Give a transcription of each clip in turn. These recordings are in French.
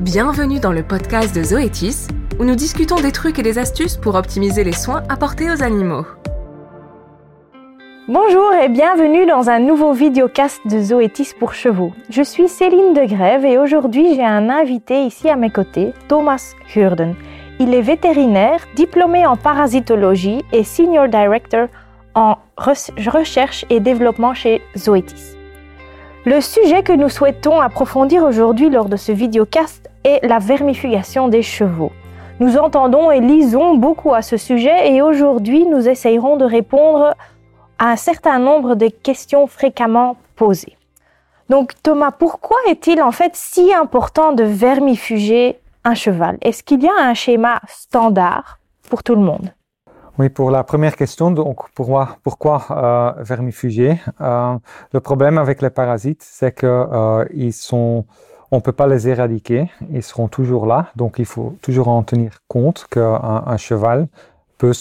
Bienvenue dans le podcast de Zoétis, où nous discutons des trucs et des astuces pour optimiser les soins apportés aux animaux. Bonjour et bienvenue dans un nouveau videocast de Zoétis pour chevaux. Je suis Céline Degrève et aujourd'hui j'ai un invité ici à mes côtés, Thomas Hurden. Il est vétérinaire, diplômé en parasitologie et senior director en recherche et développement chez Zoetis. Le sujet que nous souhaitons approfondir aujourd'hui lors de ce videocast est la vermifugation des chevaux. Nous entendons et lisons beaucoup à ce sujet et aujourd'hui nous essayerons de répondre à un certain nombre de questions fréquemment posées. Donc Thomas, pourquoi est-il en fait si important de vermifuger un cheval? Est-ce qu'il y a un schéma standard pour tout le monde? Oui, pour la première question, donc pourquoi, pourquoi euh, vermifuger euh, Le problème avec les parasites, c'est que euh, ils sont, on peut pas les éradiquer, ils seront toujours là, donc il faut toujours en tenir compte qu'un un cheval peut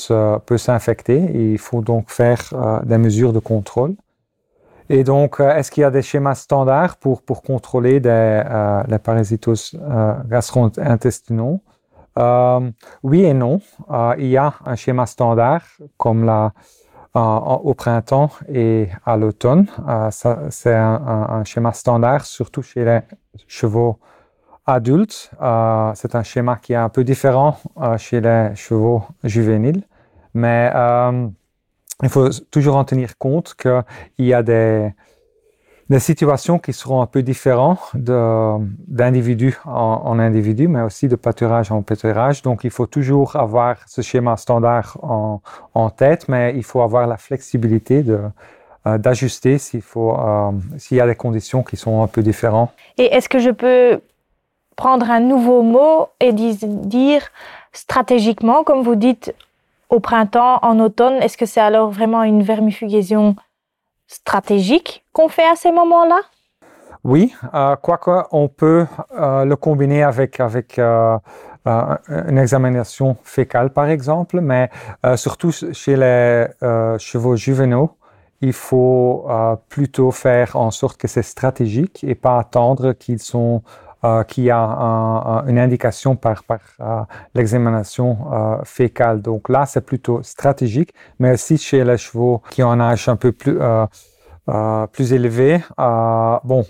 peut s'infecter. Il faut donc faire euh, des mesures de contrôle. Et donc, est-ce qu'il y a des schémas standards pour pour contrôler des, les parasitoses gastro-intestinaux? Euh, oui et non. Euh, il y a un schéma standard comme la, euh, au printemps et à l'automne. c'est un, schéma standard, surtout chez les chevaux adultes. c'est un schéma qui est un peu différent chez les chevaux juvéniles, mais il faut toujours en tenir compte qu'il y a des, des situations qui seront un peu différentes d'individu en, individu, mais aussi de pâturage en pâturage. Donc, il faut toujours avoir ce schéma standard en, tête, mais il faut avoir la flexibilité euh, d'ajuster s'il faut, euh, s'il y a des conditions qui sont un peu différentes. Et est-ce que je peux prendre un nouveau mot et dire stratégiquement, comme vous dites, au printemps, en automne, est-ce que c'est alors vraiment une vermifugaison stratégique qu'on fait à ces moments-là? Oui, euh, quoique on peut euh, le combiner avec, avec euh, une examination fécale, par exemple, mais surtout chez les chevaux juvénaux, il faut plutôt faire en sorte que c'est stratégique et pas attendre qu'ils sont qui a un, une indication par, euh, l'examination euh, fécale. Donc là, c'est plutôt stratégique, mais aussi chez les chevaux qui ont un âge un peu plus, plus élevé, bon,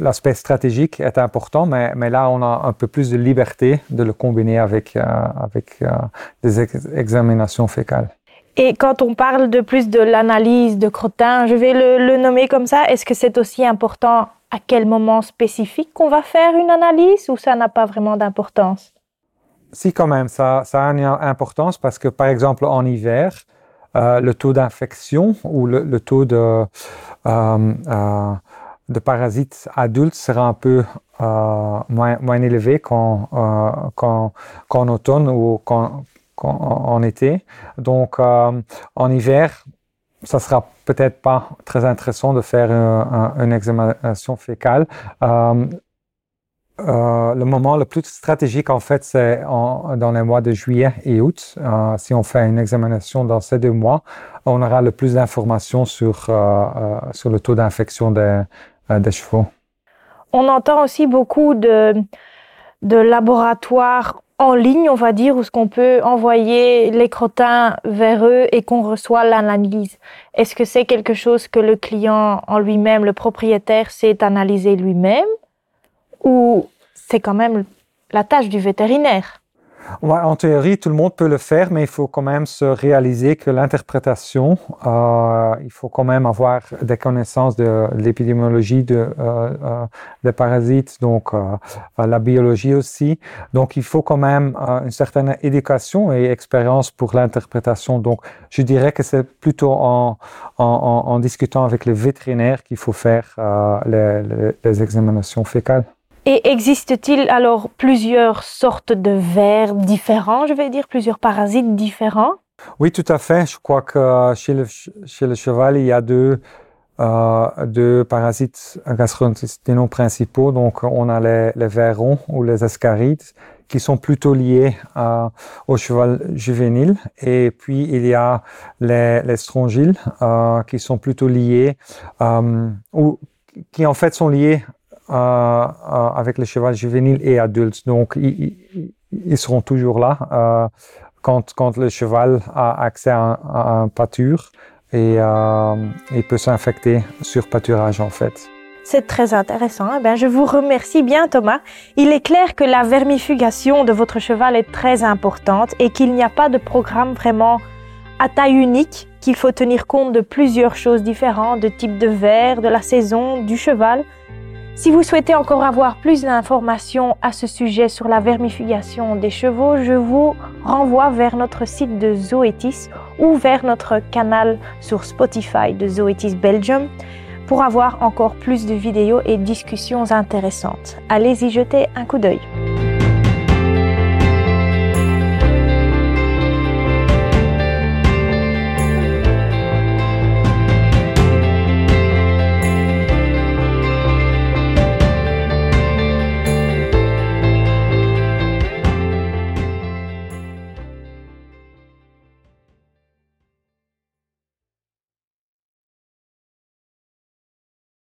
l'aspect stratégique est important, mais, là, on a un peu plus de liberté de le combiner avec, avec des examinations fécales. Et quand on parle de plus de l'analyse de crottin, je vais le, nommer comme ça, est-ce que c'est aussi important à quel moment spécifique qu'on va faire une analyse ou ça n'a pas vraiment d'importance? Si, quand même, ça, a une importance parce que, par exemple, en hiver, euh, le taux d'infection ou le, taux de, euh, euh, parasites adultes sera un peu euh, moins, élevé qu'en euh, qu qu automne ou qu'en en été. Donc, euh, en hiver, ça sera peut-être pas très intéressant de faire une, une examination fécale. Euh, euh, le moment le plus stratégique, en fait, c'est dans les mois de juillet et août. Si on fait une examination dans ces deux mois, on aura le plus d'informations sur, sur le taux d'infection des, des chevaux. On entend aussi beaucoup de, de laboratoires en ligne, on va dire, où ce qu'on peut envoyer les crottins vers eux et qu'on reçoit l'analyse. Est-ce que c'est quelque chose que le client en lui-même, le propriétaire, sait analyser lui-même ou c'est quand même la tâche du vétérinaire? En théorie, tout le monde peut le faire, mais il faut quand même se réaliser que l'interprétation, euh, il faut quand même avoir des connaissances de l'épidémiologie de, euh, euh, des parasites, donc euh, la biologie aussi. Donc, il faut quand même une certaine éducation et expérience pour l'interprétation. Donc, je dirais que c'est plutôt en, en, discutant avec les vétérinaires qu'il faut faire les, les, les examinations fécales. Et existe-t-il alors plusieurs sortes de vers différents, je vais dire, plusieurs parasites différents? Oui, tout à fait. Je crois que chez le, chez le cheval, il y a deux, euh, deux parasites gastro-intestinaux principaux. Donc, on a les, les vers ronds ou les ascarides qui sont plutôt liés euh, au cheval juvénile. Et puis, il y a les, les strongyles euh, qui sont plutôt liés, euh, ou qui en fait sont liés avec le cheval juvénile et adulte. Donc, ils, ils seront toujours là quand, quand le cheval a accès à, un pâture et il peut s'infecter sur pâturage en fait. C'est très intéressant. Eh bien, je vous remercie bien, Thomas. Il est clair que la vermifugation de votre cheval est très importante et qu'il n'y a pas de programme vraiment à taille unique, qu'il faut tenir compte de plusieurs choses différentes, de type de verre, de la saison, du cheval. Si vous souhaitez encore avoir plus d'informations à ce sujet sur la vermifugation des chevaux, je vous renvoie vers notre site de Zoetis ou vers notre canal sur Spotify de Zoetis Belgium pour avoir encore plus de vidéos et discussions intéressantes. Allez y jeter un coup d'œil.